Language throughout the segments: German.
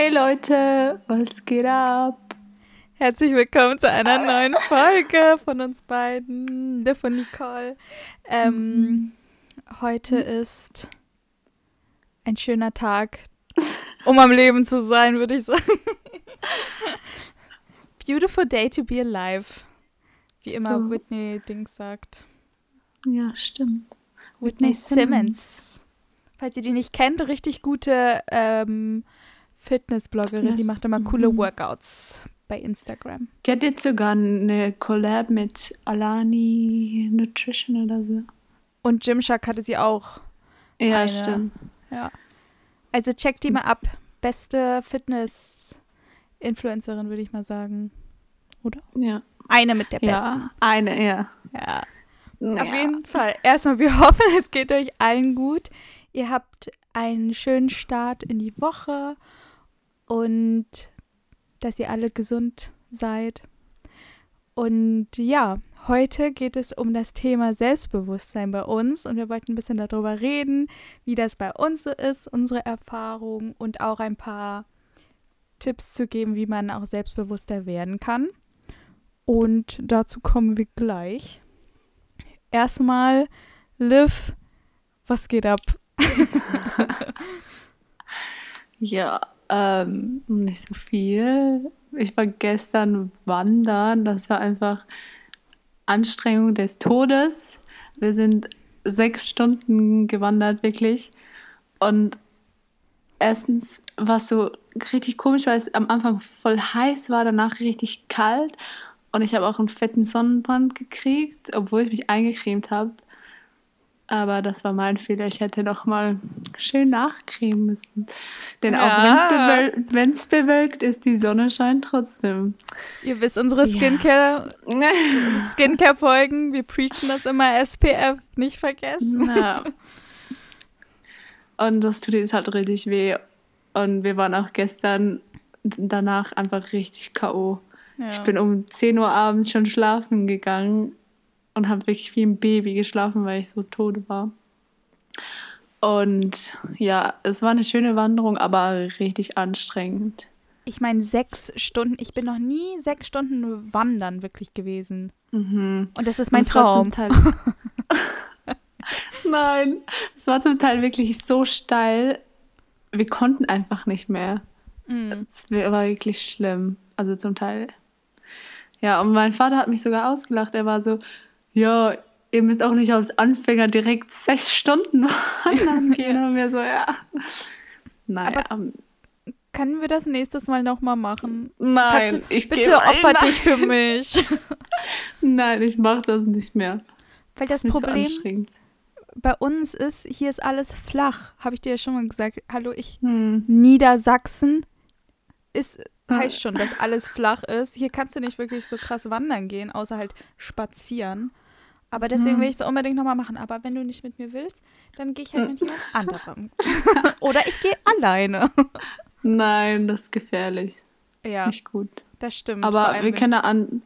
Hey Leute, was geht ab? Herzlich willkommen zu einer neuen Folge von uns beiden, der von Nicole. Ähm, heute ist ein schöner Tag, um am Leben zu sein, würde ich sagen. Beautiful day to be alive, wie immer So. Whitney Dings sagt. Ja, stimmt. Whitney Simmons. Falls ihr die nicht kennt, richtig gute ähm, Fitness-Bloggerin, die macht immer coole mhm. Workouts bei Instagram. Die hat jetzt sogar eine Collab mit Alani Nutrition oder so. Und Gymshark hatte sie auch. Ja, Eine. stimmt. Ja. Also checkt die mal ab. Beste Fitness-Influencerin, würde ich mal sagen. Oder? Ja. Eine mit der besten. Ja, eine, ja. Ja. ja. Auf jeden Fall. Erstmal, wir hoffen, es geht euch allen gut. Ihr habt einen schönen Start in die Woche und dass ihr alle gesund seid. Und ja, heute geht es um das Thema Selbstbewusstsein bei uns und wir wollten ein bisschen darüber reden, wie das bei uns so ist, unsere Erfahrungen und auch ein paar Tipps zu geben, wie man auch selbstbewusster werden kann. Und dazu kommen wir gleich. Erstmal, Liv, was geht ab? Ja, ähm, nicht so viel. Ich war gestern wandern. Das war einfach Anstrengung des Todes. Wir sind sechs Stunden gewandert, wirklich. Und erstens war es so richtig komisch, weil es am Anfang voll heiß war, danach richtig kalt. Und ich habe auch einen fetten Sonnenbrand gekriegt, obwohl ich mich eingecremt habe. Aber das war mein Fehler. Ich hätte noch mal schön nachcremen müssen. Denn Ja. auch wenn es bewölkt ist, die Sonne scheint trotzdem. Ihr wisst, unsere Ja. Skincare, Skincare-Folgen, wir preachen das immer, SPF, nicht vergessen. Ja. Und das tut jetzt halt richtig weh. Und wir waren auch gestern danach einfach richtig K.O. Ja. Ich bin um 10 Uhr abends schon schlafen gegangen und habe wirklich wie ein Baby geschlafen, weil ich so tot war. Und ja, es war eine schöne Wanderung, aber richtig anstrengend. Ich meine, sechs Stunden, ich bin noch nie sechs Stunden wandern wirklich gewesen. Mhm. Und das ist mein Traum. Teil- Nein, es war zum Teil wirklich so steil, wir konnten einfach nicht mehr. Mhm. Es war wirklich schlimm. Also zum Teil. Ja, und mein Vater hat mich sogar ausgelacht. Er war so, ja, ihr müsst auch nicht als Anfänger direkt sechs Stunden wandern gehen. Und wir so, ja. Naja, ähm, Können wir das nächstes Mal nochmal machen? nein, du- ich Bitte opfer nein, dich für mich. Nein, ich mach das nicht mehr. Weil das zu Problem bei uns ist, hier ist alles flach. Habe ich dir ja schon mal gesagt. Hallo, ich. Hm. Niedersachsen ist. Heißt schon, dass alles flach ist. Hier kannst du nicht wirklich so krass wandern gehen, außer halt spazieren. Aber deswegen Hm. will ich es unbedingt nochmal machen. Aber wenn du nicht mit mir willst, dann gehe ich halt mit jemand anderem. Oder ich gehe alleine. Nein, das ist gefährlich. Ja, Nicht gut. das stimmt. Aber wir können, an,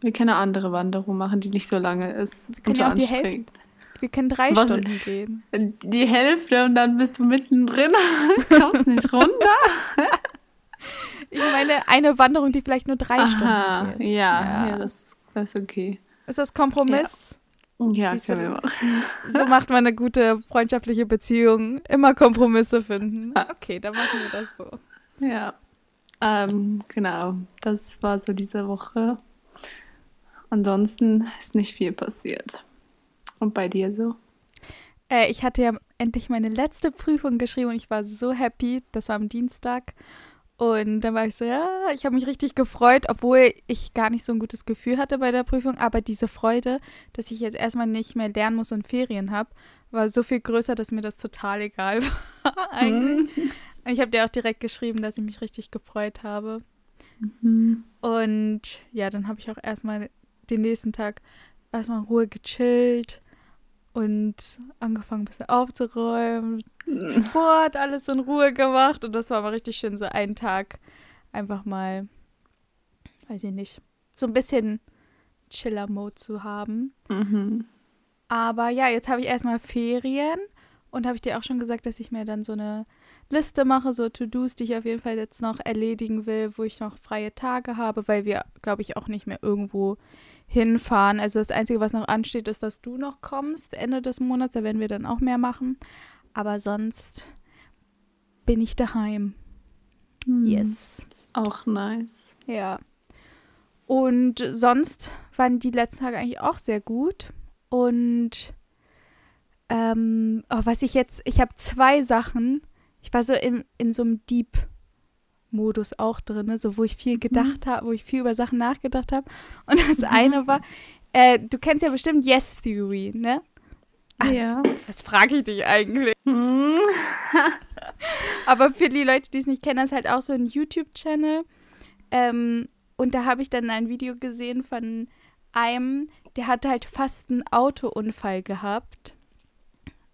wir können eine andere Wanderung machen, die nicht so lange ist. Wir können und so ja auch die Hälfte- wir können drei Was- Stunden gehen. Die Hälfte und dann bist du mittendrin, kommst nicht runter. Ich meine, eine Wanderung, die vielleicht nur drei Aha, Stunden geht. ja, ja, das, ist, das ist okay. Ist das Kompromiss? Ja, du, können wir machen. So macht man eine gute freundschaftliche Beziehung. Immer Kompromisse finden. Okay, dann machen wir das so. Ja, ähm, genau. Das war so diese Woche. Ansonsten ist nicht viel passiert. Und bei dir so? Äh, ich hatte ja endlich meine letzte Prüfung geschrieben und ich war so happy. Das war am Dienstag. Und dann war ich so, ja, ich habe mich richtig gefreut, obwohl ich gar nicht so ein gutes Gefühl hatte bei der Prüfung. Aber diese Freude, dass ich jetzt erstmal nicht mehr lernen muss und Ferien habe, war so viel größer, dass mir das total egal war eigentlich. Mhm. Und Ich habe dir auch direkt geschrieben, dass ich mich richtig gefreut habe. Mhm. Und ja, dann habe ich auch erstmal den nächsten Tag erstmal in Ruhe gechillt und angefangen ein bisschen aufzuräumen, Sport, alles in Ruhe gemacht und das war aber richtig schön, so einen Tag einfach mal, weiß ich nicht, so ein bisschen Chiller-Mode zu haben. Mhm. Aber ja, jetzt habe ich erstmal Ferien Und habe ich dir auch schon gesagt, dass ich mir dann so eine Liste mache, so To-Dos, die ich auf jeden Fall jetzt noch erledigen will, wo ich noch freie Tage habe, weil wir, glaube ich, auch nicht mehr irgendwo hinfahren. Also das Einzige, was noch ansteht, ist, dass du noch kommst Ende des Monats. Da werden wir dann auch mehr machen. Aber sonst bin ich daheim. Hm, Yes. Ist auch nice. Ja. Und sonst waren die letzten Tage eigentlich auch sehr gut. Und ähm, oh, was ich jetzt, ich habe zwei Sachen. Ich war so in, in so einem Deep-Modus auch drin, so wo ich viel gedacht habe, wo ich viel über Sachen nachgedacht habe. Und das Mhm. eine war, äh, du kennst ja bestimmt Yes Theory, ne? Ach, Ja. Was frage ich dich eigentlich? Hm. Aber für die Leute, die es nicht kennen, das ist halt auch so ein YouTube-Channel. Ähm, und da habe ich dann ein Video gesehen von einem, der hatte halt fast einen Autounfall gehabt.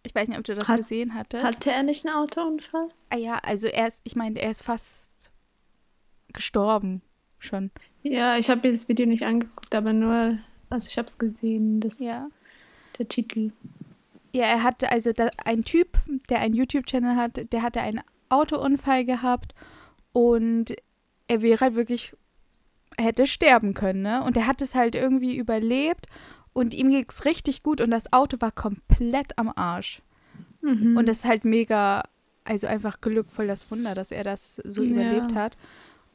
Ich weiß nicht, ob du das Hat- gesehen hattest. Hatte er nicht einen Autounfall? ah ja, also er ist, ich meine, er ist fast gestorben schon. Ja, ich habe mir das Video nicht angeguckt, aber nur, also ich habe es gesehen, das Ja. der Titel. Ja, er hatte also da, ein Typ, der einen YouTube-Channel hat, der hatte einen Autounfall gehabt und er wäre halt wirklich, er hätte sterben können, ne? Und er hat es halt irgendwie überlebt und ihm ging es richtig gut und das Auto war komplett am Arsch. Mhm. Und das ist halt mega, also einfach glückvoll das Wunder, dass er das so Ja. überlebt hat.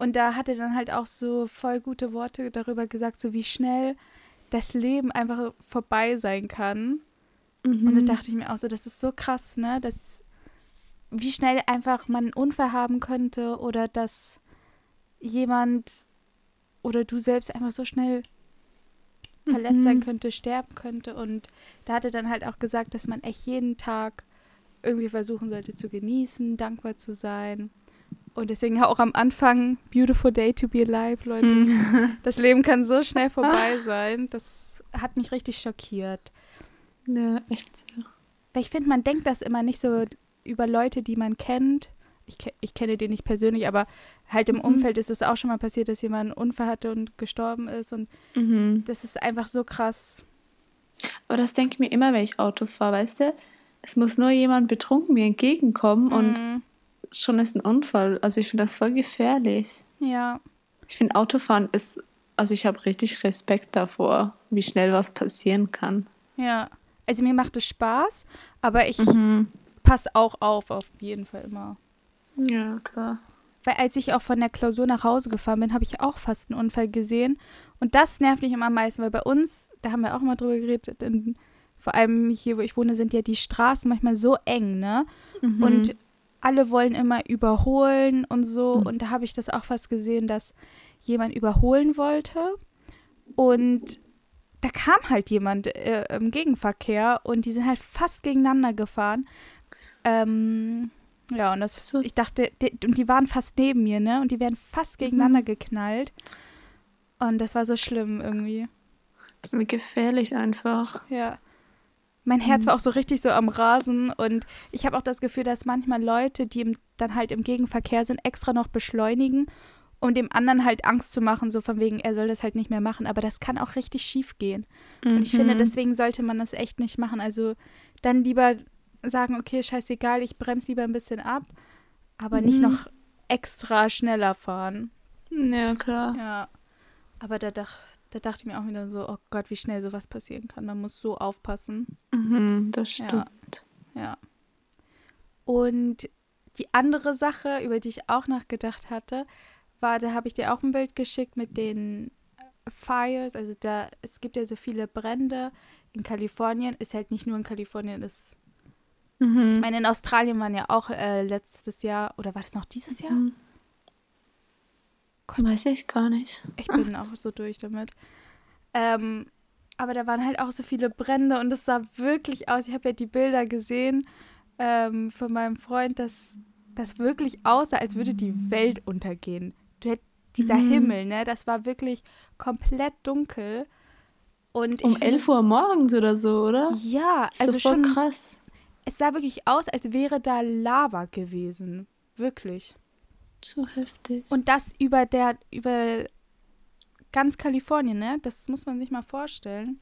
Und da hat er dann halt auch so voll gute Worte darüber gesagt, so wie schnell das Leben einfach vorbei sein kann. mhm. Und da dachte ich mir auch so, das ist so krass, ne? Dass wie schnell einfach man einen Unfall haben könnte oder dass jemand oder du selbst einfach so schnell verletzt sein Mhm. könnte, sterben könnte. Und da hat er dann halt auch gesagt, dass man echt jeden Tag irgendwie versuchen sollte zu genießen, dankbar zu sein. Und deswegen auch am Anfang, beautiful day to be alive, Leute. Mhm. Das Leben kann so schnell vorbei sein. Das hat mich richtig schockiert. ja, echt so. Weil ich finde, man denkt das immer nicht so über Leute, die man kennt. Ich, ich kenne den nicht persönlich, aber halt im Mhm. Umfeld ist es auch schon mal passiert, dass jemand einen Unfall hatte und gestorben ist. Und Mhm. das ist einfach so krass. Aber das denke ich mir immer, wenn ich Auto fahre, weißt du? Es muss nur jemand betrunken mir entgegenkommen und Mhm. Schon ist ein Unfall. Also ich finde das voll gefährlich. Ja, Ich finde Autofahren ist, also ich habe richtig Respekt davor, wie schnell was passieren kann. ja. Also mir macht es Spaß, aber ich Mhm. passe auch auf, auf jeden Fall immer. Ja, klar. Weil als ich auch von der Klausur nach Hause gefahren bin, habe ich auch fast einen Unfall gesehen. Und das nervt mich immer am meisten, weil bei uns, da haben wir auch mal drüber geredet, in, vor allem hier, wo ich wohne, sind ja die Straßen manchmal so eng, ne? Mhm. Und alle wollen immer überholen und so. Mhm. Und da habe ich das auch fast gesehen, dass jemand überholen wollte. Und da kam halt jemand äh, im Gegenverkehr und die sind halt fast gegeneinander gefahren. Ähm, ja, und das, So. ich dachte, die, und die waren fast neben mir, ne? Und die wären fast gegeneinander geknallt. Und das war so schlimm irgendwie. Wie gefährlich einfach. Ja. Mein Herz war auch so richtig so am Rasen und ich habe auch das Gefühl, dass manchmal Leute, die im, dann halt im Gegenverkehr sind, extra noch beschleunigen, um dem anderen halt Angst zu machen, so von wegen, er soll das halt nicht mehr machen. Aber das kann auch richtig schief gehen. Und ich finde, Mhm. deswegen sollte man das echt nicht machen. Also dann lieber sagen, okay, scheißegal, ich bremse lieber ein bisschen ab, aber nicht Mhm. noch extra schneller fahren. Ja, klar. Ja. Aber da, da dachte ich mir auch wieder so, oh Gott, wie schnell sowas passieren kann. Man muss so aufpassen. Mhm, das Ja. stimmt. Ja. Und die andere Sache, über die ich auch nachgedacht hatte, war, da habe ich dir auch ein Bild geschickt mit den Fires. Also da, es gibt ja so viele Brände in Kalifornien. Ist halt nicht nur in Kalifornien, ist. Mhm. Ich meine, in Australien waren ja auch äh, letztes Jahr, oder war das noch dieses Jahr? Mhm. Gott, Weiß ich gar nicht. Ich bin auch so durch damit. Ähm, aber da waren halt auch so viele Brände und es sah wirklich aus. Ich habe ja die Bilder gesehen ähm, von meinem Freund, dass das wirklich aussah, als würde die Welt untergehen. Du hätt, dieser Mhm. Himmel, ne, das war wirklich komplett dunkel. Und Um ich finde- 11 Uhr morgens oder so, oder? Ja, Ist also schon. krass. Es sah wirklich aus, als wäre da Lava gewesen. Wirklich. So heftig. Und das über der, über ganz Kalifornien, ne? Das muss man sich mal vorstellen.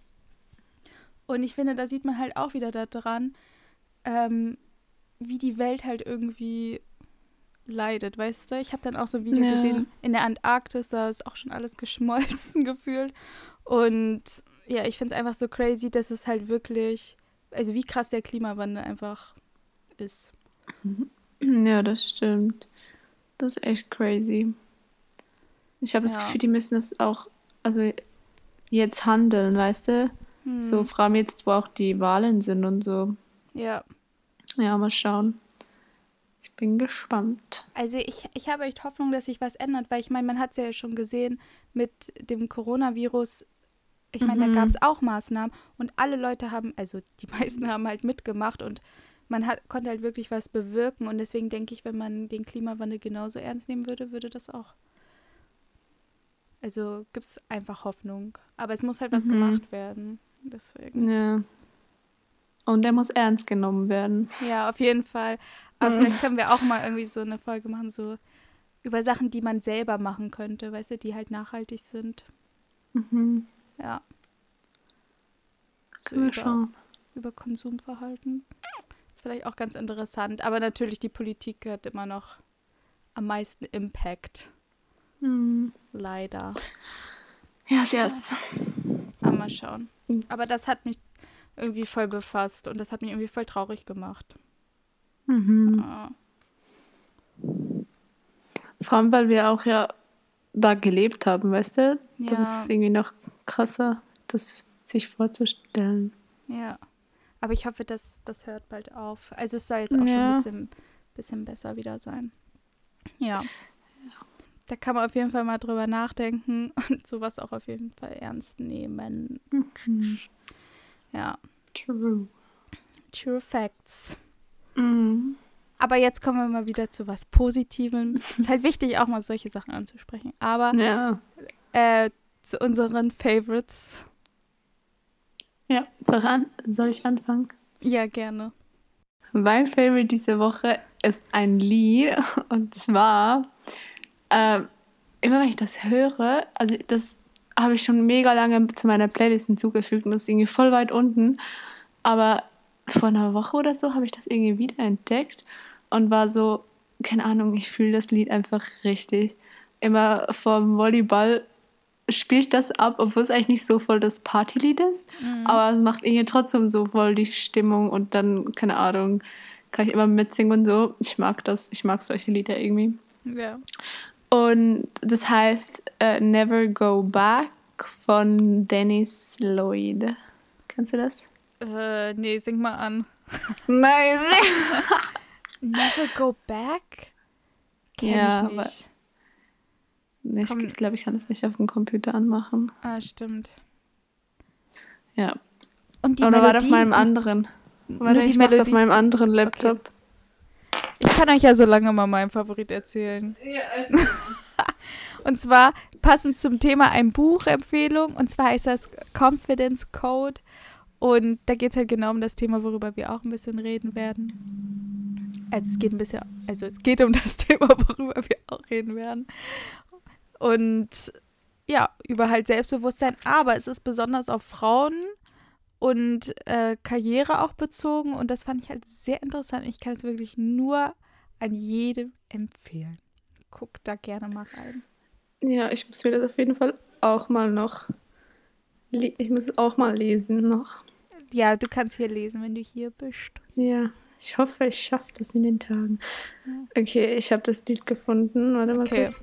Und ich finde, da sieht man halt auch wieder daran, ähm, wie die Welt halt irgendwie leidet, weißt du? Ich habe dann auch so ein Video Ja. gesehen in der Antarktis, da ist auch schon alles geschmolzen gefühlt. Und ja, ich finde es einfach so crazy, dass es halt wirklich, also wie krass der Klimawandel einfach ist. Ja, das stimmt. Das ist echt crazy. Ich habe das Ja. Gefühl, die müssen das auch, also jetzt handeln, weißt du? Hm. So, vor allem jetzt, wo auch die Wahlen sind und so. Ja. Ja, mal schauen. Ich bin gespannt. Also ich, ich habe echt Hoffnung, dass sich was ändert, weil ich meine, man hat es ja schon gesehen mit dem Coronavirus. Ich meine, Mhm. da gab es auch Maßnahmen und alle Leute haben, also die meisten haben halt mitgemacht und man hat, konnte halt wirklich was bewirken. Und deswegen denke ich, wenn man den Klimawandel genauso ernst nehmen würde, würde das auch. Also gibt es einfach Hoffnung. Aber es muss halt was Mhm. gemacht werden. Deswegen. Ja. Und der muss ernst genommen werden. Ja, auf jeden Fall. Aber Mhm. vielleicht können wir auch mal irgendwie so eine Folge machen, so über Sachen, die man selber machen könnte, weißt du, die halt nachhaltig sind. Mhm. Ja. So über, schauen. über Konsumverhalten. Ist vielleicht auch ganz interessant. Aber natürlich, die Politik hat immer noch am meisten Impact. Mhm. Leider. Yes, yes. Aber mal schauen. Aber das hat mich irgendwie voll befasst und das hat mich irgendwie voll traurig gemacht. Mhm. Ja. Vor allem, weil wir auch ja da gelebt haben, weißt du? Ja. ist es irgendwie noch krasser, das sich vorzustellen. Ja. Aber ich hoffe, dass das hört bald auf. Also es soll jetzt auch schon Ja. ein bisschen, bisschen besser wieder sein. Ja. Da kann man auf jeden Fall mal drüber nachdenken und sowas auch auf jeden Fall ernst nehmen. Mhm. Ja. True. True Facts. Mhm. Aber jetzt kommen wir mal wieder zu was Positivem. ist halt wichtig, auch mal solche Sachen anzusprechen. Aber Ja. äh, zu unseren Favorites. Ja, soll ich, an soll ich anfangen? Ja, gerne. Mein Favorite diese Woche ist ein Lied und zwar ähm, immer wenn ich das höre, also das habe ich schon mega lange zu meiner Playlist hinzugefügt und das ist irgendwie voll weit unten, aber vor einer Woche oder so habe ich das irgendwie wieder entdeckt und war so, keine Ahnung, ich fühle das Lied einfach richtig. Immer vom Volleyball spiele ich das ab, obwohl es eigentlich nicht so voll das Partylied ist. Aber es macht irgendwie trotzdem so voll die Stimmung und dann, keine Ahnung, kann ich immer mitsingen und so. Ich mag das, ich mag solche Lieder irgendwie. Ja. Und das heißt äh, Never Go Back von Dennis Lloyd. Kennst du das? Äh, nee, sing mal an. Nice. Never go back? Kenn Ja, ich nicht. Ich Komm. glaube, ich kann das nicht auf dem Computer anmachen. Ah, stimmt. Ja. Und die Oder war das auf meinem anderen? Warte, die ich mach's auf meinem anderen Laptop. Ich kann euch ja so lange mal meinen Favorit erzählen. Und zwar passend zum Thema ein Buchempfehlung. Und zwar heißt das Confidence Code. Und da geht es halt genau um das Thema, worüber wir auch ein bisschen reden werden. Also es geht ein bisschen, also es geht um das Thema, worüber wir auch reden werden. Und ja, über halt Selbstbewusstsein. Aber es ist besonders auf Frauen und äh, Karriere auch bezogen. Und das fand ich halt sehr interessant. Ich kann es wirklich nur an jedem empfehlen. Guck da gerne mal rein. Ja, ich muss mir das auf jeden Fall auch mal noch. Ich muss auch mal lesen noch. Ja, du kannst hier lesen, wenn du hier bist. Ja, ich hoffe, ich schaffe das in den Tagen. Okay, ich habe das Lied gefunden. Warte mal Okay. kurz.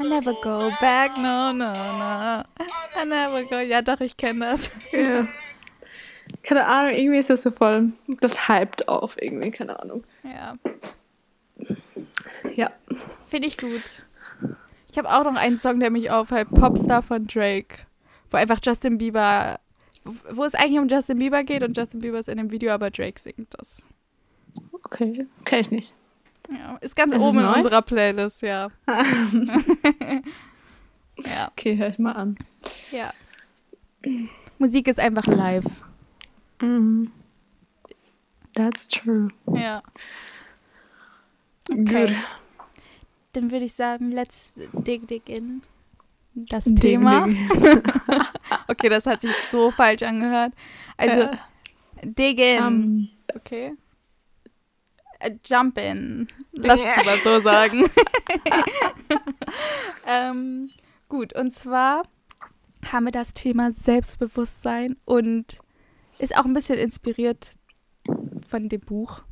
I never go back, no, no, no. I never go. Ja, doch, ich kenne das. Ja. Keine Ahnung, irgendwie ist das so voll. Das hypt auf irgendwie, keine Ahnung. Ja, Ja. finde ich gut. Ich habe auch noch einen Song, der mich aufhält. Popstar von Drake. Wo einfach Justin Bieber, wo es eigentlich um Justin Bieber geht und Justin Bieber ist in dem Video, aber Drake singt das. Okay, kenn ich nicht. Ja, ist ganz Ist oben in unserer Playlist, ja. ja, Okay, hör ich mal an. ja. Musik ist einfach live. Mhm. That's true. Ja. Good. Okay. Dann würde ich sagen, let's dig dig in das Ding, Thema. ding. Okay, das hat sich so falsch angehört. Also, Ja. Dig in. Jump. Okay. Äh, jump in. Lass es mal so sagen. ähm, gut, und zwar haben wir das Thema Selbstbewusstsein und ist auch ein bisschen inspiriert von dem Buch,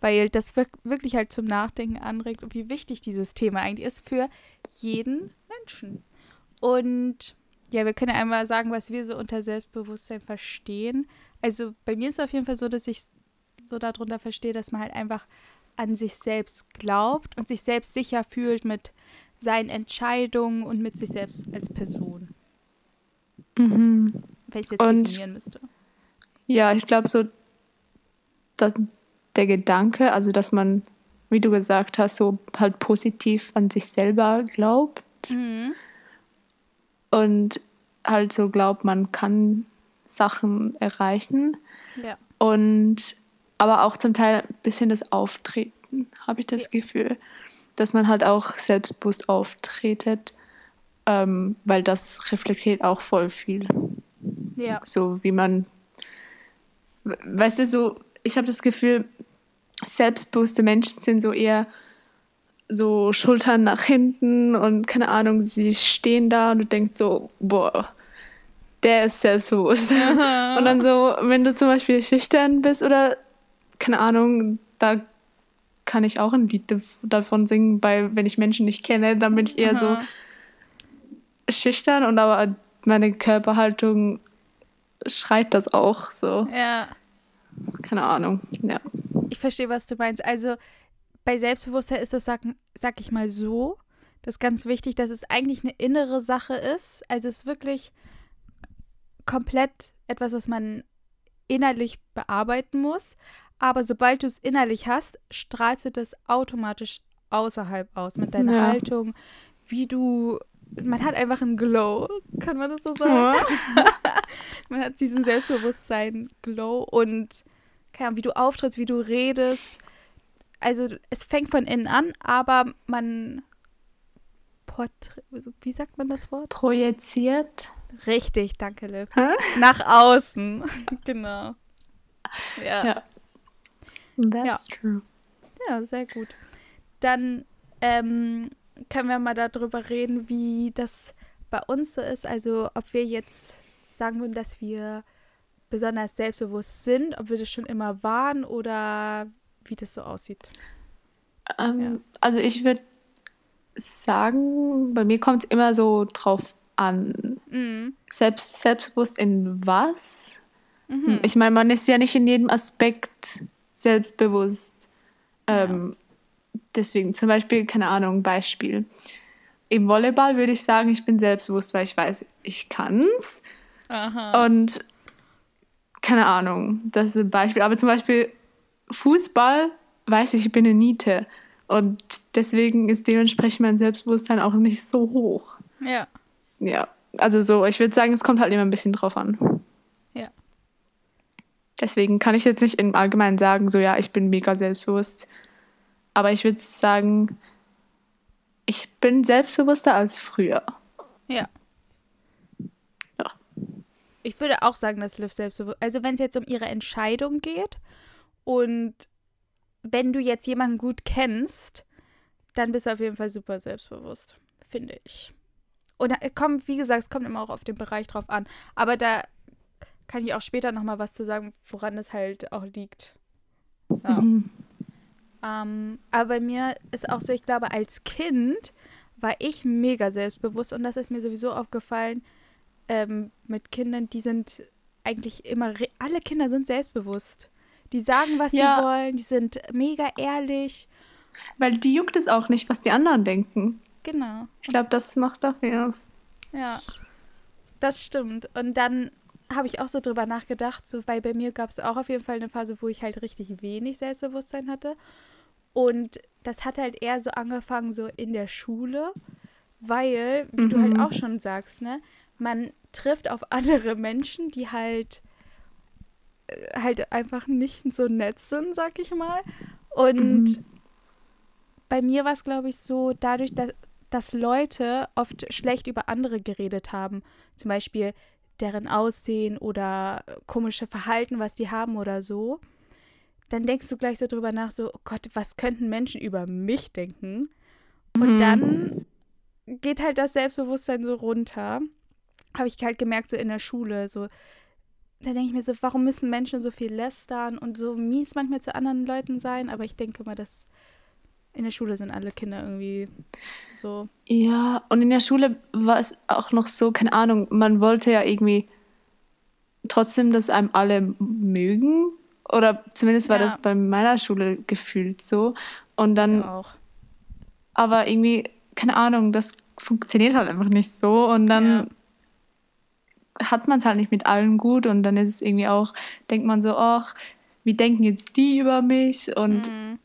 weil das wirk- wirklich halt zum Nachdenken anregt und wie wichtig dieses Thema eigentlich ist für jeden Menschen. Und ja, wir können ja einmal sagen, was wir so unter Selbstbewusstsein verstehen. Also bei mir ist es auf jeden Fall so, dass ich so darunter verstehe, dass man halt einfach an sich selbst glaubt und sich selbst sicher fühlt mit seinen Entscheidungen und mit sich selbst als Person. Mhm. Wenn ich es jetzt Und- definieren müsste. Ja, ich glaube so, dass der Gedanke, also dass man, wie du gesagt hast, so halt positiv an sich selber glaubt Mhm. und halt so glaubt, man kann Sachen erreichen Ja. und aber auch zum Teil ein bisschen das Auftreten, habe ich das Gefühl, dass man halt auch selbstbewusst auftretet, ähm, weil das reflektiert auch voll viel. Ja. so wie man, we- weißt du, so, ich habe das Gefühl, selbstbewusste Menschen sind so eher so Schultern nach hinten und keine Ahnung, sie stehen da und du denkst so, boah, der ist selbstbewusst. und dann so, wenn du zum Beispiel schüchtern bist oder keine Ahnung, da kann ich auch ein Lied dav- davon singen, weil wenn ich Menschen nicht kenne, dann bin ich eher so Aha. schüchtern und aber meine Körperhaltung schreit das auch so. Ja. Keine Ahnung. Ja. Ich verstehe, was du meinst. Also bei Selbstbewusstsein ist das, sag, sag ich mal so, das ist ganz wichtig, dass es eigentlich eine innere Sache ist. Also es ist wirklich komplett etwas, was man innerlich bearbeiten muss. Aber sobald du es innerlich hast, strahlst du das automatisch außerhalb aus mit deiner Ja. Haltung, wie du. Man hat einfach einen Glow, kann man das so sagen? Man hat diesen Selbstbewusstsein-Glow und keine Ahnung, wie du auftrittst, wie du redest. Also es fängt von innen an, aber man wie sagt man das Wort? Projiziert. Richtig, danke, Liv. Nach außen. genau. Ja. Ja. That's true. Ja, sehr gut. Dann ähm, können wir mal darüber reden, wie das bei uns so ist. Also ob wir jetzt sagen würden, dass wir besonders selbstbewusst sind, ob wir das schon immer waren oder wie das so aussieht. Ähm, Ja. Also ich würde sagen, bei mir kommt es immer so drauf an. Mhm. Selbst, selbstbewusst in was? Mhm. Ich meine, man ist ja nicht in jedem Aspekt selbstbewusst. Ähm, Deswegen zum Beispiel, keine Ahnung, Beispiel. Im Volleyball würde ich sagen, ich bin selbstbewusst, weil ich weiß, ich kann's. Aha. Und keine Ahnung, das ist ein Beispiel. Aber zum Beispiel Fußball weiß ich, ich bin eine Niete. Und deswegen ist dementsprechend mein Selbstbewusstsein auch nicht so hoch. Ja. Ja, also so, ich würde sagen, es kommt halt immer ein bisschen drauf an. Deswegen kann ich jetzt nicht im Allgemeinen sagen, so ja, ich bin mega selbstbewusst. Aber ich würde sagen, ich bin selbstbewusster als früher. Ja. Ja. Ich würde auch sagen, dass Liv selbstbewusst. Also wenn es jetzt um ihre Entscheidung geht und wenn du jetzt jemanden gut kennst, dann bist du auf jeden Fall super selbstbewusst, finde ich. Und kommt, wie gesagt, es kommt immer auch auf den Bereich drauf an. Aber da kann ich auch später nochmal was zu sagen, woran es halt auch liegt. Ja. Mhm. Ähm, aber bei mir ist auch so, ich glaube, als Kind war ich mega selbstbewusst und das ist mir sowieso aufgefallen ähm, mit Kindern, die sind eigentlich immer, alle Kinder sind selbstbewusst. Die sagen, was Ja. sie wollen, die sind mega ehrlich. Weil die juckt es auch nicht, was die anderen denken. Genau. Ich glaube, das macht dafür aus. Ja, das stimmt. Und dann habe ich auch so drüber nachgedacht, so, weil bei mir gab es auch auf jeden Fall eine Phase, wo ich halt richtig wenig Selbstbewusstsein hatte. Und das hat halt eher so angefangen, so in der Schule, weil, wie du halt Mhm. auch schon sagst, ne, man trifft auf andere Menschen, die halt äh, halt einfach nicht so nett sind, sag ich mal. Und Mhm. bei mir war es, glaube ich, so, dadurch, dass, dass Leute oft schlecht über andere geredet haben. Zum Beispiel, deren Aussehen oder komische Verhalten, was die haben oder so, dann denkst du gleich so drüber nach, so, oh Gott, was könnten Menschen über mich denken? Und Mhm. dann geht halt das Selbstbewusstsein so runter. Habe ich halt gemerkt, so in der Schule, so, da denke ich mir so, warum müssen Menschen so viel lästern und so mies manchmal zu anderen Leuten sein? Aber ich denke mal, dass in der Schule sind alle Kinder irgendwie so. Ja, und in der Schule war es auch noch so, keine Ahnung, man wollte ja irgendwie trotzdem, dass einem alle mögen. Oder zumindest war Ja. das bei meiner Schule gefühlt so. Und dann, Ja, auch. aber irgendwie, keine Ahnung, das funktioniert halt einfach nicht so. Und dann hat man es halt nicht mit allen gut. Und dann ist es irgendwie auch, denkt man so, ach, wie denken jetzt die über mich? Und Mhm.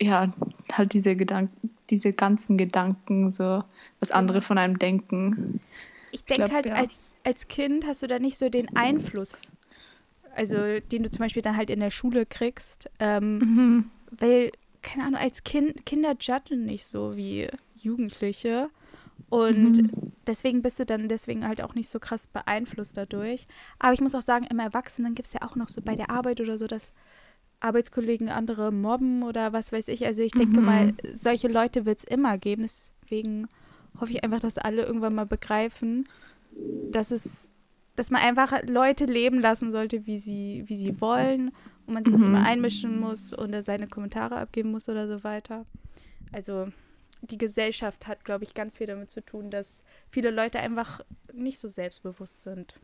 Ja, halt diese Gedanken, diese ganzen Gedanken, so, was andere von einem denken. Ich denke halt, ja. als, als Kind hast du da nicht so den Einfluss, also den du zum Beispiel dann halt in der Schule kriegst, ähm, Mhm. weil, keine Ahnung, als Kind, Kinder judgen nicht so wie Jugendliche und Mhm. deswegen bist du dann deswegen halt auch nicht so krass beeinflusst dadurch. Aber ich muss auch sagen, im Erwachsenen gibt es ja auch noch so bei der Arbeit oder so, dass Arbeitskollegen andere mobben oder was weiß ich. Also ich denke Mhm. mal, solche Leute wird es immer geben. Deswegen hoffe ich einfach, dass alle irgendwann mal begreifen, dass es, dass man einfach Leute leben lassen sollte, wie sie, wie sie wollen und man sich nicht Mhm. mehr einmischen muss oder seine Kommentare abgeben muss oder so weiter. Also die Gesellschaft hat, glaube ich, ganz viel damit zu tun, dass viele Leute einfach nicht so selbstbewusst sind.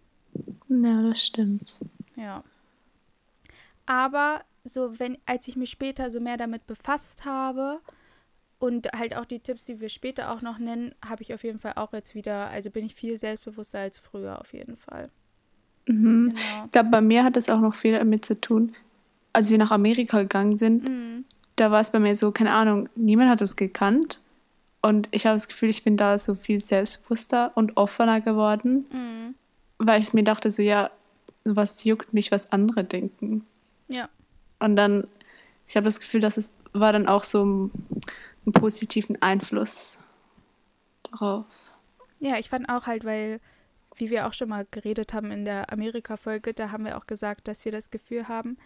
Ja, das stimmt. Ja. Aber so, wenn, als ich mich später so mehr damit befasst habe und halt auch die Tipps, die wir später auch noch nennen, habe ich auf jeden Fall auch jetzt wieder, also bin ich viel selbstbewusster als früher auf jeden Fall. Mhm. Genau. Ich glaube, bei mir hat das auch noch viel damit zu tun, als wir nach Amerika gegangen sind, Mhm. da war es bei mir so, keine Ahnung, niemand hat uns gekannt. Und ich habe das Gefühl, ich bin da so viel selbstbewusster und offener geworden, Mhm. weil ich mir dachte, so, ja, was juckt mich, was andere denken. Ja. Und dann, ich habe das Gefühl, dass es war dann auch so einen positiven Einfluss darauf. Ja, ich fand auch halt, weil, wie wir auch schon mal geredet haben in der Amerika-Folge, da haben wir auch gesagt, dass wir das Gefühl haben,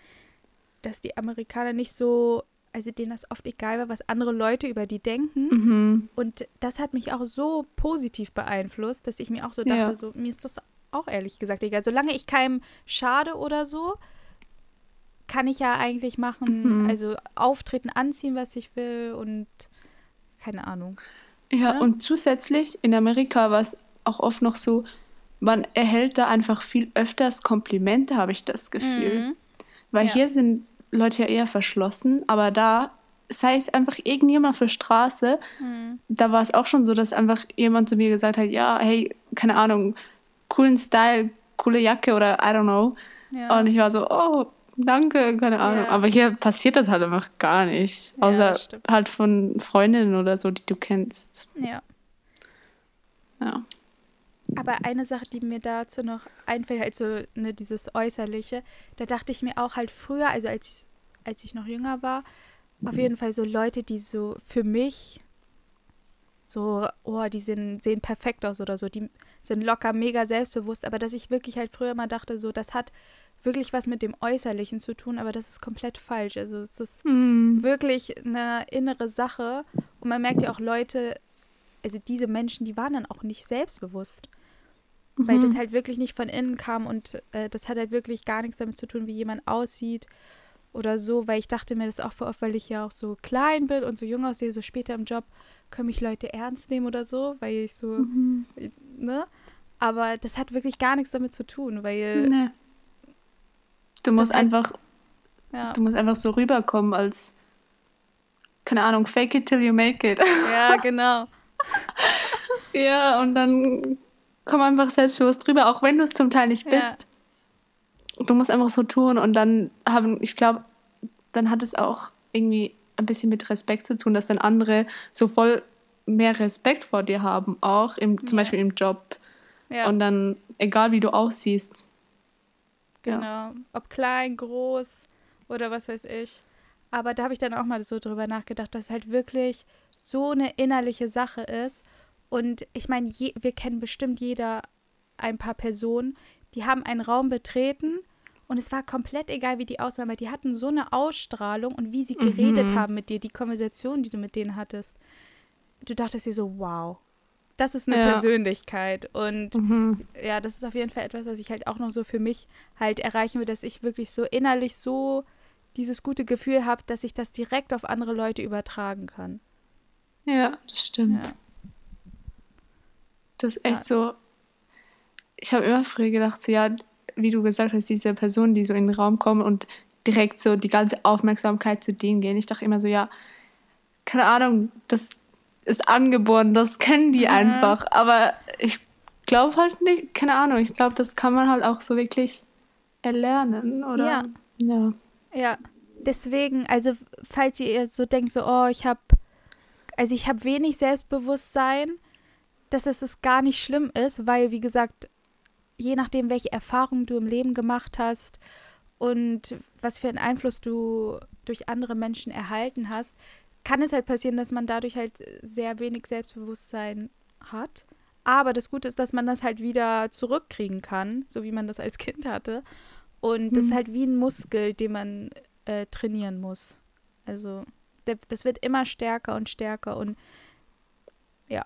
dass die Amerikaner nicht so, also denen das oft egal war, was andere Leute über die denken. Mhm. Und das hat mich auch so positiv beeinflusst, dass ich mir auch so dachte, Ja. so, mir ist das auch ehrlich gesagt egal. Solange ich keinem schade oder so, kann ich ja eigentlich machen, Mhm. also auftreten, anziehen, was ich will und keine Ahnung. Ja, Ja. und zusätzlich in Amerika war es auch oft noch so, man erhält da einfach viel öfters Komplimente, habe ich das Gefühl. Mhm. Weil Ja. hier sind Leute ja eher verschlossen, aber da, sei es einfach irgendjemand auf der Straße, Mhm. da war es auch schon so, dass einfach jemand zu mir gesagt hat, ja, hey, keine Ahnung, coolen Style, coole Jacke oder I don't know. Ja. Und ich war so, oh, danke, keine Ahnung. Ja. Aber hier passiert das halt einfach gar nicht. Ja, Außer stimmt. halt von Freundinnen oder so, die du kennst. ja. Ja. Aber eine Sache, die mir dazu noch einfällt, halt so ne, dieses Äußerliche, da dachte ich mir auch halt früher, also als, als ich noch jünger war, auf jeden Fall so Leute, die so für mich so, oh, die sind, sehen perfekt aus oder so, die sind locker mega selbstbewusst, aber dass ich wirklich halt früher mal dachte, so, das hat wirklich was mit dem Äußerlichen zu tun, aber das ist komplett falsch. Also es ist Hm. wirklich eine innere Sache und man merkt ja auch Leute, also diese Menschen, die waren dann auch nicht selbstbewusst weil Mhm. das halt wirklich nicht von innen kam und äh, das hat halt wirklich gar nichts damit zu tun, wie jemand aussieht oder so, weil ich dachte mir das auch vor oft, weil ich ja auch so klein bin und so jung aussehe, so später im Job können mich Leute ernst nehmen oder so, weil ich so, Mhm. ne? Aber das hat wirklich gar nichts damit zu tun, weil, Nee. Du musst einfach, ja, du musst einfach so rüberkommen als, keine Ahnung, fake it till you make it. ja, genau. ja, und dann komm einfach selbstbewusst rüber, auch wenn du es zum Teil nicht Ja. bist. Du musst einfach so tun und dann haben, ich glaube, dann hat es auch irgendwie ein bisschen mit Respekt zu tun, dass dann andere so voll mehr Respekt vor dir haben, auch im, zum Ja. Beispiel im Job. Ja, Und dann, egal wie du aussiehst. Ja. genau. Ob klein, groß oder was weiß ich. Aber da habe ich dann auch mal so drüber nachgedacht, dass es halt wirklich so eine innerliche Sache ist. Und ich meine, je, wir kennen bestimmt jeder ein paar Personen, die haben einen Raum betreten und es war komplett egal, wie die aussahen, weil die hatten so eine Ausstrahlung und wie sie geredet Mhm. haben mit dir, die Konversation, die du mit denen hattest. Du dachtest dir so, wow, das ist eine Ja. Persönlichkeit. Und Mhm. ja, das ist auf jeden Fall etwas, was ich halt auch noch so für mich halt erreichen will, dass ich wirklich so innerlich so dieses gute Gefühl habe, dass ich das direkt auf andere Leute übertragen kann. Ja, das stimmt. Ja. Das ist echt Ja. so. Ich habe immer früher gedacht, so ja, wie du gesagt hast, diese Personen, die so in den Raum kommen und direkt so die ganze Aufmerksamkeit zu denen gehen. Ich dachte immer so, ja, keine Ahnung, das ist angeboren, das kennen die Mhm. einfach. Aber ich glaube halt nicht, keine Ahnung, ich glaube, das kann man halt auch so wirklich erlernen, oder? Ja. Ja. Ja, deswegen, also falls ihr so denkt, so, oh, ich habe, also ich habe wenig Selbstbewusstsein, dass es das gar nicht schlimm ist, weil, wie gesagt, je nachdem, welche Erfahrungen du im Leben gemacht hast und was für einen Einfluss du durch andere Menschen erhalten hast, kann es halt passieren, dass man dadurch halt sehr wenig Selbstbewusstsein hat. Aber das Gute ist, dass man das halt wieder zurückkriegen kann, so wie man das als Kind hatte. Und das ist Mhm. halt wie ein Muskel, den man äh, trainieren muss. Also das wird immer stärker und stärker und ja,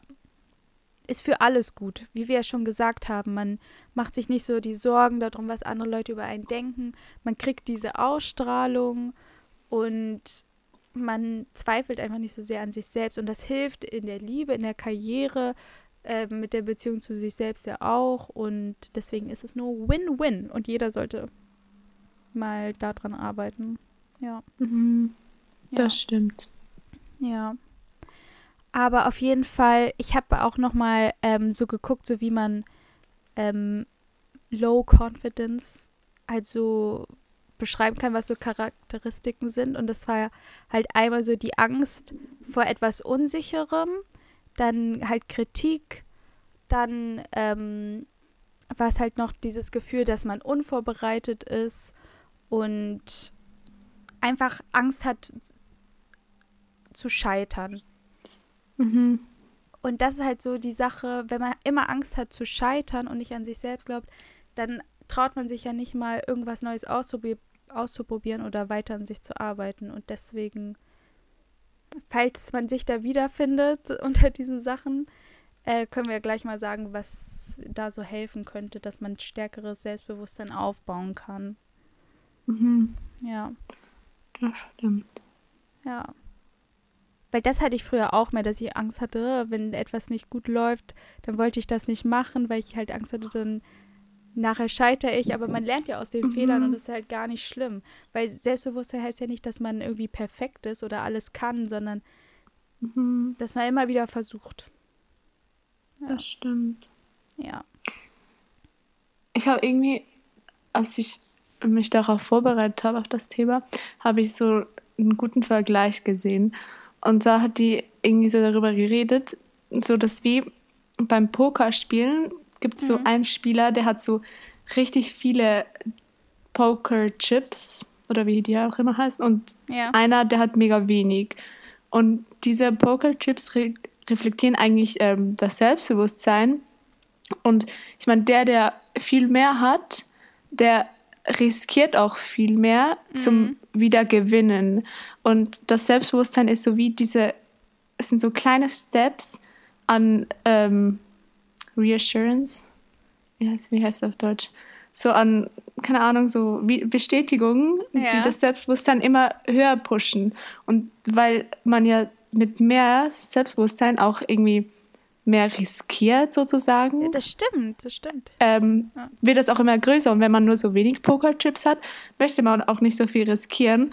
ist für alles gut. Wie wir ja schon gesagt haben, man macht sich nicht so die Sorgen darum, was andere Leute über einen denken. Man kriegt diese Ausstrahlung und man zweifelt einfach nicht so sehr an sich selbst. Und das hilft in der Liebe, in der Karriere, äh, mit der Beziehung zu sich selbst ja auch. Und deswegen ist es nur Win-Win. Und jeder sollte mal daran arbeiten. Ja. Mhm. ja. Das stimmt. Ja. Aber auf jeden Fall, ich habe auch noch mal ähm, so geguckt, so wie man ähm, Low Confidence halt so beschreiben kann, was so Charakteristiken sind. Und das war halt einmal so die Angst vor etwas Unsicherem, dann halt Kritik, dann ähm, war es halt noch dieses Gefühl, dass man unvorbereitet ist und einfach Angst hat zu scheitern. Mhm. Und das ist halt so die Sache, wenn man immer Angst hat zu scheitern und nicht an sich selbst glaubt, dann traut man sich ja nicht mal irgendwas Neues auszuprobi auszuprobieren oder weiter an sich zu arbeiten. Und deswegen, falls man sich da wiederfindet unter diesen Sachen, äh, können wir gleich mal sagen, was da so helfen könnte, dass man stärkeres Selbstbewusstsein aufbauen kann. Mhm. Ja. Das stimmt. Ja. Weil das hatte ich früher auch mehr, dass ich Angst hatte, wenn etwas nicht gut läuft, dann wollte ich das nicht machen, weil ich halt Angst hatte, dann nachher scheitere ich. Aber man lernt ja aus den Mhm. Fehlern und das ist halt gar nicht schlimm. Weil Selbstbewusstsein heißt ja nicht, dass man irgendwie perfekt ist oder alles kann, sondern Mhm. dass man immer wieder versucht. Ja. Das stimmt. Ja. Ich habe irgendwie, als ich mich darauf vorbereitet habe, auf das Thema, habe ich so einen guten Vergleich gesehen. Und zwar hat die irgendwie so darüber geredet, so dass wie beim Pokerspielen gibt es so Mhm. einen Spieler, der hat so richtig viele Poker-Chips oder wie die auch immer heißen und Ja. einer, der hat mega wenig. Und diese Poker-Chips re reflektieren eigentlich ähm, das Selbstbewusstsein. Und ich meine, der, der viel mehr hat, der riskiert auch viel mehr zum Wiedergewinnen. Und das Selbstbewusstsein ist so wie diese, es sind so kleine Steps an ähm, Reassurance. Ja, wie heißt das auf Deutsch? So an, keine Ahnung, so Bestätigungen, Ja. die das Selbstbewusstsein immer höher pushen. Und weil man ja mit mehr Selbstbewusstsein auch irgendwie mehr riskiert, sozusagen ja. Das stimmt, das stimmt. ähm, Ja. wird es auch immer größer. Und wenn man nur so wenig Pokerchips hat, möchte man auch nicht so viel riskieren.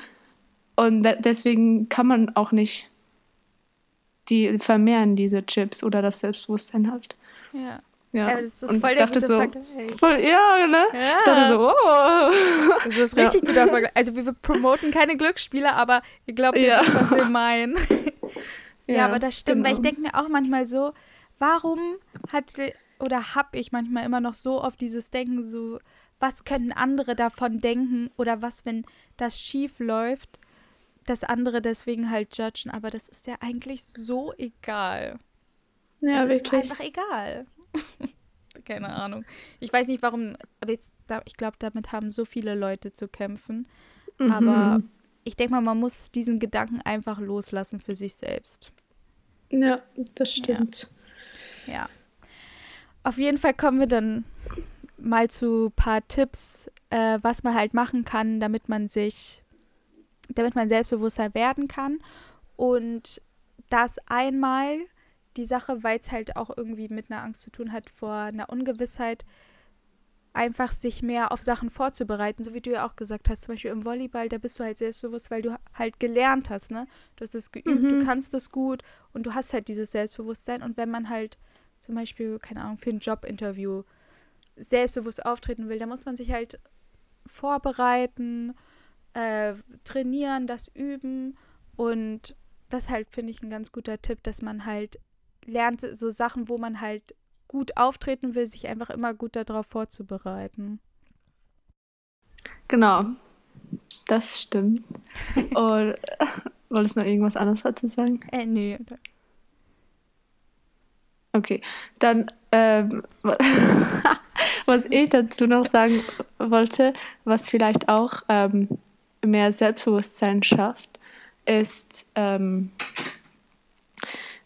Und de deswegen kann man auch nicht die vermehren, diese Chips oder das Selbstbewusstsein halt. Ja. Ja, Ja, das ist und voll ich der dachte so, voll, ja, ne? Ja. Ich dachte so, oh. Das ist Ja. richtig guter Vergleich. Also wir promoten keine Glücksspiele, aber ihr glaubt Ja. wisst, was wir meinen. Ja, aber das stimmt, weil ich genau. denke mir auch manchmal so, warum hat sie- oder habe ich manchmal immer noch so oft dieses Denken, so, was könnten andere davon denken oder was, wenn das schief läuft, dass andere deswegen halt judgen, aber das ist ja eigentlich so egal. Ja, es wirklich. ist einfach egal. keine Ahnung. Ich weiß nicht, warum, aber jetzt, ich glaube, damit haben so viele Leute zu kämpfen. Mhm. Aber ich denke mal, man muss diesen Gedanken einfach loslassen für sich selbst. Ja, das stimmt. Ja. ja. Auf jeden Fall kommen wir dann mal zu ein paar Tipps, äh, was man halt machen kann, damit man sich, damit man selbstbewusster werden kann. Und das einmal die Sache, weil es halt auch irgendwie mit einer Angst zu tun hat vor einer Ungewissheit, einfach sich mehr auf Sachen vorzubereiten, so wie du ja auch gesagt hast, zum Beispiel im Volleyball, da bist du halt selbstbewusst, weil du halt gelernt hast, ne? Du hast es geübt, mhm. du kannst es gut und du hast halt dieses Selbstbewusstsein. Und wenn man halt zum Beispiel, keine Ahnung, für ein Jobinterview selbstbewusst auftreten will, dann muss man sich halt vorbereiten, äh, trainieren, das üben und das halt finde ich ein ganz guter Tipp, dass man halt lernt so Sachen, wo man halt gut auftreten will, sich einfach immer gut darauf vorzubereiten. Genau, das stimmt. Und wolltest du noch irgendwas anderes dazu sagen? Äh, nee. Okay, dann, ähm, was ich dazu noch sagen wollte, was vielleicht auch ähm, mehr Selbstbewusstsein schafft, ist, ähm,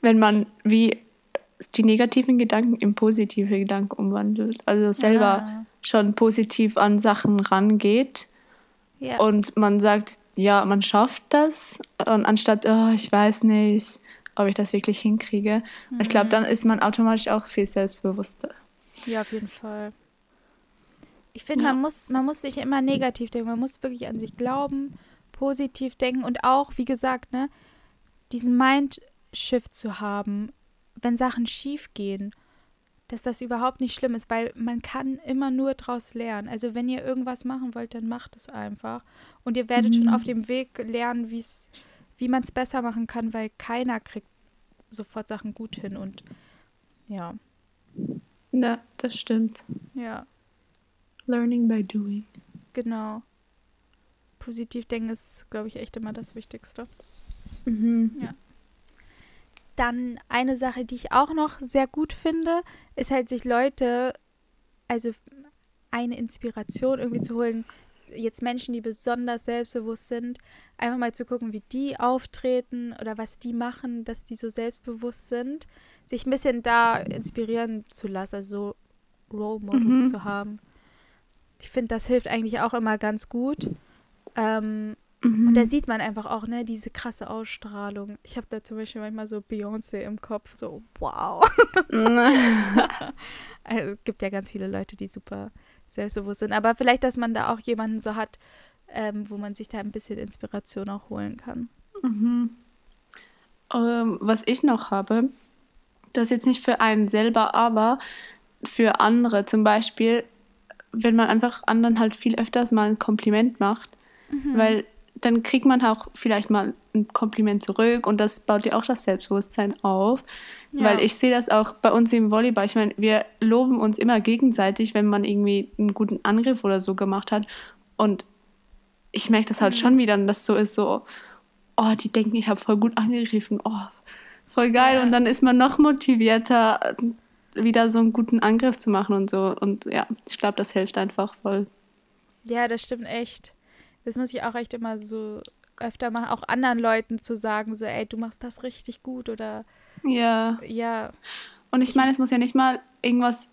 wenn man wie die negativen Gedanken in positive Gedanken umwandelt. Also selber ja. schon positiv an Sachen rangeht. Ja. Und man sagt, ja, man schafft das. Und anstatt, oh, ich weiß nicht, ob ich das wirklich hinkriege. Mhm. Ich glaube, dann ist man automatisch auch viel selbstbewusster. Ja, auf jeden Fall. Ich finde, ja. man, muss, man muss nicht immer negativ denken. Man muss wirklich an sich glauben, positiv denken und auch, wie gesagt, ne, diesen Mindshift zu haben wenn Sachen schief gehen, dass das überhaupt nicht schlimm ist, weil man kann immer nur daraus lernen. Also wenn ihr irgendwas machen wollt, dann macht es einfach. Und ihr werdet mhm. schon auf dem Weg lernen, wie's, wie man es besser machen kann, weil keiner kriegt sofort Sachen gut hin und ja. Ja, das stimmt. Ja. Learning by doing. Genau. Positiv denken ist, glaube ich, echt immer das Wichtigste. Mhm. Ja. Dann eine Sache, die ich auch noch sehr gut finde, ist halt sich Leute, also eine Inspiration irgendwie zu holen, jetzt Menschen, die besonders selbstbewusst sind, einfach mal zu gucken, wie die auftreten oder was die machen, dass die so selbstbewusst sind, sich ein bisschen da inspirieren zu lassen, also so Role Models mhm. zu haben. Ich finde, das hilft eigentlich auch immer ganz gut. Ähm, Mhm. Und da sieht man einfach auch, ne, diese krasse Ausstrahlung. Ich habe da zum Beispiel manchmal so Beyoncé im Kopf, so wow. also, es gibt ja ganz viele Leute, die super selbstbewusst sind. Aber vielleicht, dass man da auch jemanden so hat, ähm, wo man sich da ein bisschen Inspiration auch holen kann. Mhm. Ähm, was ich noch habe, das jetzt nicht für einen selber, aber für andere. Zum Beispiel, wenn man einfach anderen halt viel öfters mal ein Kompliment macht. Mhm. Weil dann kriegt man auch vielleicht mal ein Kompliment zurück und das baut dir auch das Selbstbewusstsein auf. Ja. Weil ich sehe das auch bei uns im Volleyball. Ich meine, wir loben uns immer gegenseitig, wenn man irgendwie einen guten Angriff oder so gemacht hat. Und ich merke das halt mhm. schon wieder, dass so ist so, oh, die denken, ich habe voll gut angegriffen. Oh, voll geil. Ja. Und dann ist man noch motivierter, wieder so einen guten Angriff zu machen und so. Und ja, ich glaube, das hilft einfach voll. Ja, das stimmt echt. Das muss ich auch echt immer so öfter machen, auch anderen Leuten zu sagen, so, ey, du machst das richtig gut oder ja. Ja. Und ich meine, es muss ja nicht mal irgendwas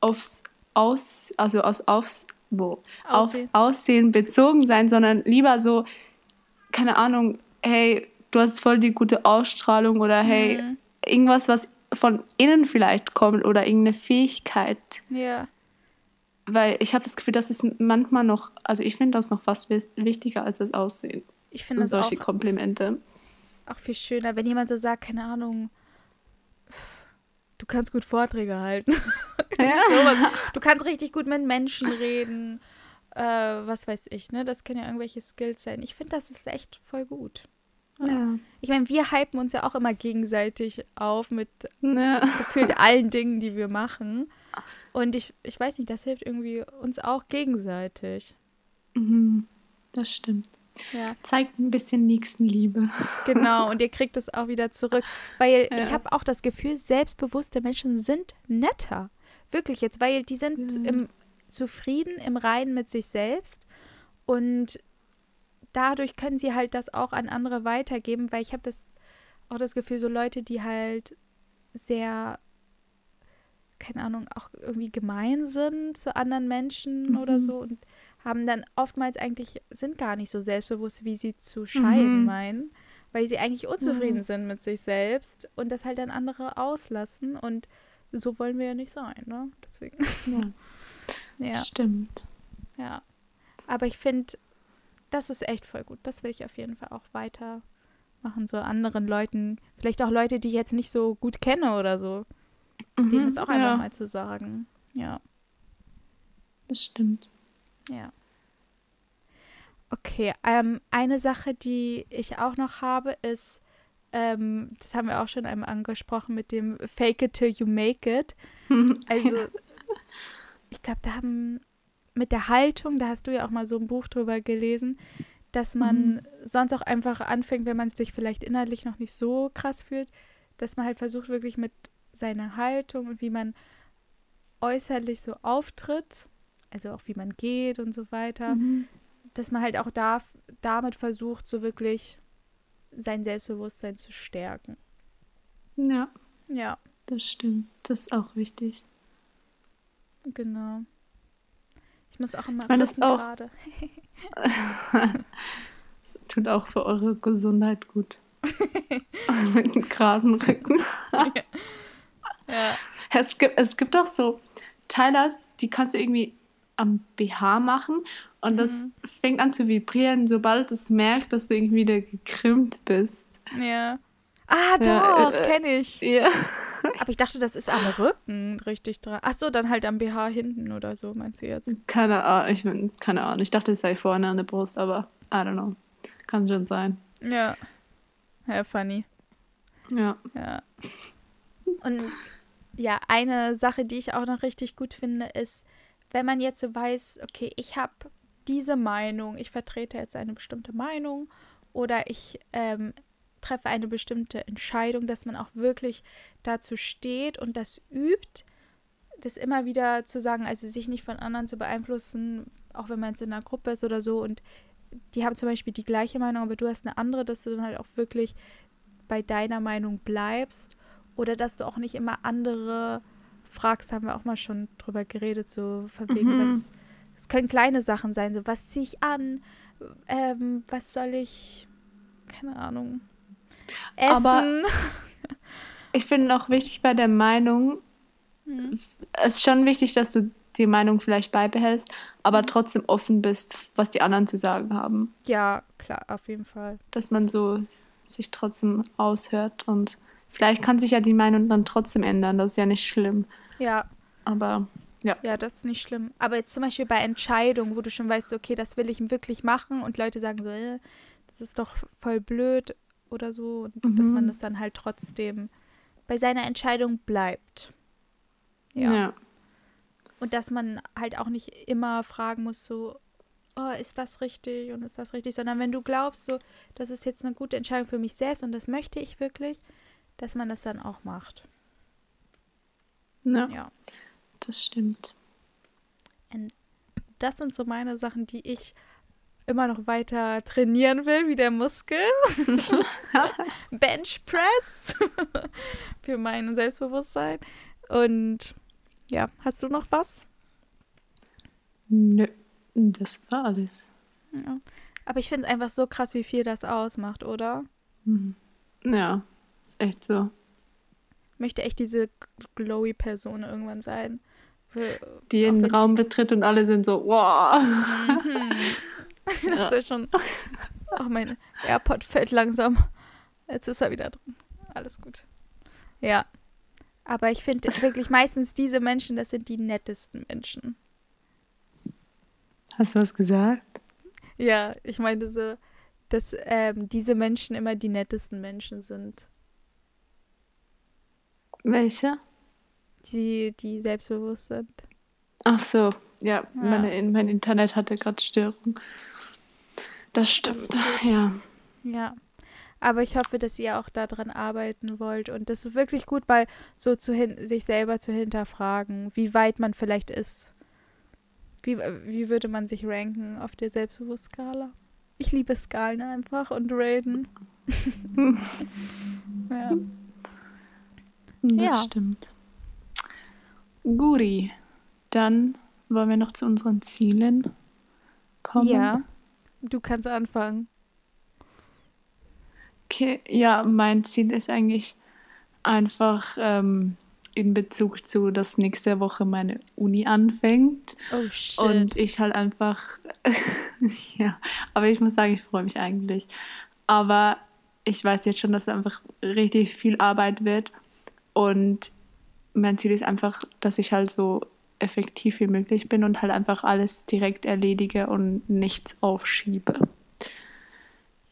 aufs Aus, also aus aufs, wo, Aussehen. aufs Aussehen bezogen sein, sondern lieber so, keine Ahnung, hey, du hast voll die gute Ausstrahlung oder hey, mhm. irgendwas, was von innen vielleicht kommt oder irgendeine Fähigkeit. Ja weil ich habe das Gefühl, das ist manchmal noch, also ich finde das noch fast wichtiger als das Aussehen. Ich finde solche auch, Komplimente. Auch viel schöner, wenn jemand so sagt, keine Ahnung, du kannst gut Vorträge halten. Ja. du kannst richtig gut mit Menschen reden. Äh, was weiß ich, ne? Das können ja irgendwelche Skills sein. Ich finde, das ist echt voll gut. Ja. Ich meine, wir hypen uns ja auch immer gegenseitig auf mit ja. gefühlt allen Dingen, die wir machen. Und ich, ich weiß nicht, das hilft irgendwie uns auch gegenseitig. Mhm, das stimmt. Ja. Zeigt ein bisschen Nächstenliebe. Genau, und ihr kriegt es auch wieder zurück. Weil ja. ich habe auch das Gefühl, selbstbewusste Menschen sind netter. Wirklich jetzt, weil die sind Ja. im, zufrieden, im Reinen mit sich selbst und dadurch können sie halt das auch an andere weitergeben, weil ich habe das auch das Gefühl, so Leute, die halt sehr, keine Ahnung, auch irgendwie gemein sind zu anderen Menschen oder Mhm. so und haben dann oftmals eigentlich, sind gar nicht so selbstbewusst, wie sie zu scheinen Mhm. meinen, weil sie eigentlich unzufrieden Ja. sind mit sich selbst und das halt an andere auslassen und so wollen wir ja nicht sein, ne? Deswegen. Ja, Ja, stimmt. ja. Aber ich finde, das ist echt voll gut. Das will ich auf jeden Fall auch weitermachen, so anderen Leuten, vielleicht auch Leute, die ich jetzt nicht so gut kenne oder so, denen Mhm, das auch einfach ja, mal zu sagen. Ja, das stimmt. ja. Okay, ähm, eine Sache, die ich auch noch habe, ist, ähm, das haben wir auch schon einmal angesprochen mit dem Fake it till you make it. Also, ich glaube, da haben mit der Haltung, da hast du ja auch mal so ein Buch drüber gelesen, dass man Mhm. sonst auch einfach anfängt, wenn man sich vielleicht innerlich noch nicht so krass fühlt, dass man halt versucht, wirklich mit seiner Haltung und wie man äußerlich so auftritt, also auch wie man geht und so weiter, Mhm. dass man halt auch da, damit versucht, so wirklich sein Selbstbewusstsein zu stärken. Ja, Ja, das stimmt. Das ist auch wichtig. genau. Ich muss auch immer meine, das auch- gerade. Es tut auch für eure Gesundheit gut. Mit einem geraden Rücken. Ja. Es gibt, es gibt auch so Teile, die kannst du irgendwie am BH machen und das Mhm. fängt an zu vibrieren, sobald es merkt, dass du irgendwie wieder gekrümmt bist. Ja. Ah, Ja, doch, äh, äh, kenne ich. Ja. Aber ich dachte, das ist am Rücken richtig dran. Ach so, dann halt am BH hinten oder so, meinst du jetzt? Keine Ahnung, ich mein, keine Ahnung. Ich dachte, es sei vorne an der Brust, aber I don't know. Kann schon sein. Ja. Ja, funny. Ja. Ja. Und ja, eine Sache, die ich auch noch richtig gut finde, ist, wenn man jetzt so weiß, okay, ich habe diese Meinung, ich vertrete jetzt eine bestimmte Meinung oder ich ähm, treffe eine bestimmte Entscheidung, dass man auch wirklich dazu steht und das übt, das immer wieder zu sagen, also sich nicht von anderen zu beeinflussen, auch wenn man jetzt in einer Gruppe ist oder so und die haben zum Beispiel die gleiche Meinung, aber du hast eine andere, dass du dann halt auch wirklich bei deiner Meinung bleibst oder dass du auch nicht immer andere fragst, haben wir auch mal schon drüber geredet, so von wegen, Mhm. was, es können kleine Sachen sein, so was ziehe ich an, ähm, was soll ich, keine Ahnung, essen. Aber- Ich finde auch wichtig bei der Meinung, Hm. es ist schon wichtig, dass du die Meinung vielleicht beibehältst, Mhm. aber trotzdem offen bist, was die anderen zu sagen haben. Ja, klar, auf jeden Fall. Dass man so sich trotzdem aushört und vielleicht kann sich ja die Meinung dann trotzdem ändern. Das ist ja nicht schlimm. Ja, Aber ja, das ist nicht schlimm. Aber jetzt zum Beispiel bei Entscheidungen, wo du schon weißt, okay, das will ich wirklich machen und Leute sagen so, äh, das ist doch voll blöd oder so, und dass Mhm. man das dann halt trotzdem bei seiner Entscheidung bleibt. ja. Ja. Und dass man halt auch nicht immer fragen muss, so, oh, ist das richtig und ist das richtig, sondern wenn du glaubst, so, das ist jetzt eine gute Entscheidung für mich selbst und das möchte ich wirklich, dass man das dann auch macht. Ja, Ja. das stimmt. Das sind so meine Sachen, die ich immer noch weiter trainieren will, wie der Muskel. Bench Press für mein Selbstbewusstsein. Und ja, hast du noch was? Nö, das war alles. Ja. Aber ich finde es einfach so krass, wie viel das ausmacht, oder? Mhm. Ja, ist echt so. Ich möchte echt diese glowy Person irgendwann sein. Die in den Raum betritt und alle sind so, wow. Mhm. Das ist schon. Ach, mein AirPod fällt langsam. Jetzt ist er wieder drin. Alles gut. Ja. Aber ich finde wirklich meistens diese Menschen, das sind die nettesten Menschen. Hast du was gesagt? Ja, ich meine so, dass ähm, diese Menschen immer die nettesten Menschen sind. Welche? Die, die selbstbewusst sind. Ach so, ja, Meine, mein Internet hatte gerade Störung. Das stimmt, ja. Ja. Aber ich hoffe, dass ihr auch daran arbeiten wollt. Und das ist wirklich gut, mal so zu hin sich selber zu hinterfragen, wie weit man vielleicht ist. Wie, wie würde man sich ranken auf der Selbstbewusstskala? Ich liebe Skalen einfach und Raiden. ja. Das Ja. stimmt. Guri, dann wollen wir noch zu unseren Zielen kommen. Ja, du kannst anfangen. Okay, ja, mein Ziel ist eigentlich einfach ähm, in Bezug zu, dass nächste Woche meine Uni anfängt Oh shit. und ich halt einfach, ja, aber ich muss sagen, ich freue mich eigentlich. Aber ich weiß jetzt schon, dass es einfach richtig viel Arbeit wird und mein Ziel ist einfach, dass ich halt so effektiv wie möglich bin und halt einfach alles direkt erledige und nichts aufschiebe.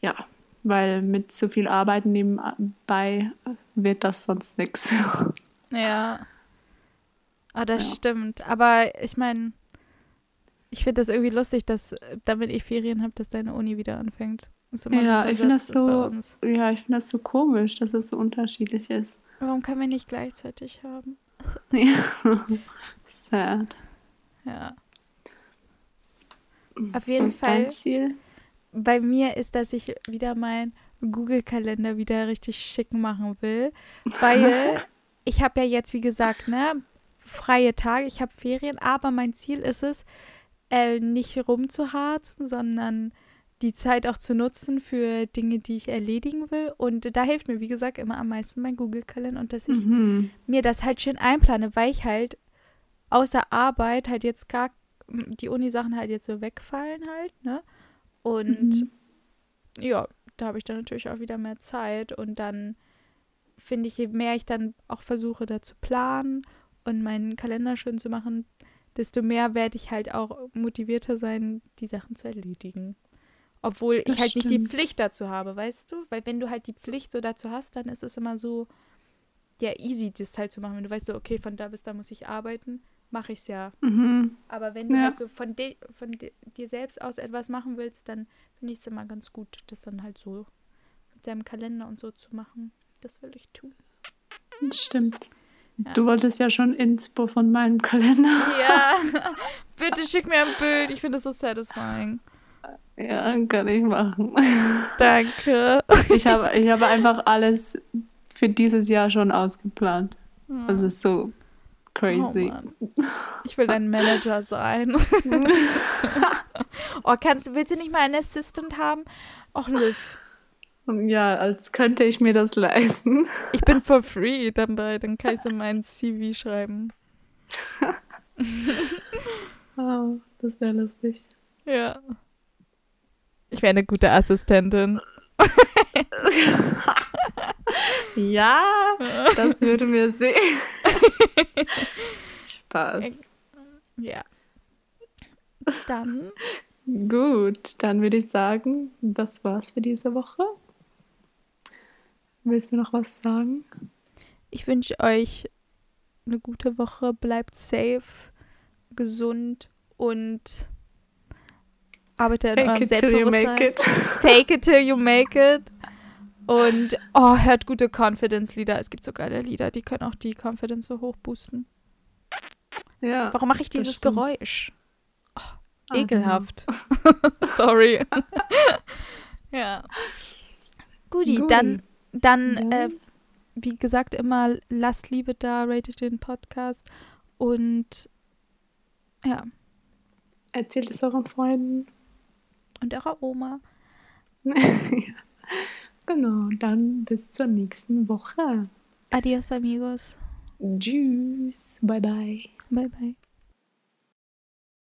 Ja, weil mit so viel Arbeit nebenbei wird das sonst nichts. Ja. Ah, das Ja. stimmt. Aber ich meine, ich finde das irgendwie lustig, dass damit ich Ferien habe, dass deine Uni wieder anfängt. Ja, ich finde das so, ja, ich finde das so komisch, dass es so unterschiedlich ist. Warum können wir nicht gleichzeitig haben? Ja. Sad. Ja. Auf jeden Was ist Fall. dein Ziel? bei mir ist, dass ich wieder meinen Google-Kalender wieder richtig schick machen will, weil ich habe ja jetzt, wie gesagt, ne, freie Tage, ich habe Ferien, aber mein Ziel ist es, äh, nicht rumzuharzen, sondern die Zeit auch zu nutzen für Dinge, die ich erledigen will. Und da hilft mir, wie gesagt, immer am meisten mein Google-Kalender und dass ich Mhm. mir das halt schön einplane, weil ich halt außer Arbeit halt jetzt gar die Uni-Sachen halt jetzt so wegfallen halt, ne? Und Mhm. ja, da habe ich dann natürlich auch wieder mehr Zeit und dann finde ich, je mehr ich dann auch versuche, da zu planen und meinen Kalender schön zu machen, desto mehr werde ich halt auch motivierter sein, die Sachen zu erledigen. Obwohl Das ich halt nicht die stimmt. Pflicht dazu habe, weißt du? Weil wenn du halt die Pflicht so dazu hast, dann ist es immer so, ja, easy, das halt zu machen. Wenn du weißt so, okay, von da bis da muss ich arbeiten, mache ich es ja. Mhm. Aber wenn du Ja. halt so von, de von de dir selbst aus etwas machen willst, dann finde ich es immer ganz gut, das dann halt so mit deinem Kalender und so zu machen. Das will ich tun. Stimmt. Ja. Du wolltest ja schon Inspo von meinem Kalender. Ja, bitte schick mir ein Bild. Ich finde das so satisfying. Ja, kann ich machen. Danke. Ich habe, ich habe einfach alles für dieses Jahr schon ausgeplant. Das ist so crazy. Oh ich will dein Manager sein. oh, kannst, willst du nicht mal einen Assistant haben? Och, Liv. Ja, als könnte ich mir das leisten. Ich bin for free dabei. Dann kann ich so mein CV schreiben. Oh, das wäre lustig. Ja. Ich wäre eine gute Assistentin. Ja, das würden wir sehen. Spaß. Ja. Dann, Gut, dann würde ich sagen, das war's für diese Woche. Willst du noch was sagen? ich wünsche euch eine gute Woche. Bleibt safe, gesund und arbeitet an eurem Fake it till you Selbstbewusstsein. make it. Fake it till you make it. Und oh, hört gute Confidence-Lieder. Es gibt so geile Lieder, die können auch die Confidence so hoch boosten. Ja. Warum mache ich dieses. Geräusch? Ah, Ekelhaft. Sorry. ja. Guti, Guti. dann, dann, Dann- Äh, wie gesagt, immer lasst Liebe da, ratet den Podcast und ja, Erzählt es euren Freunden. Und eurer Oma. Genau, dann bis zur nächsten Woche. Adios, amigos. Tschüss. Bye bye. Bye, bye.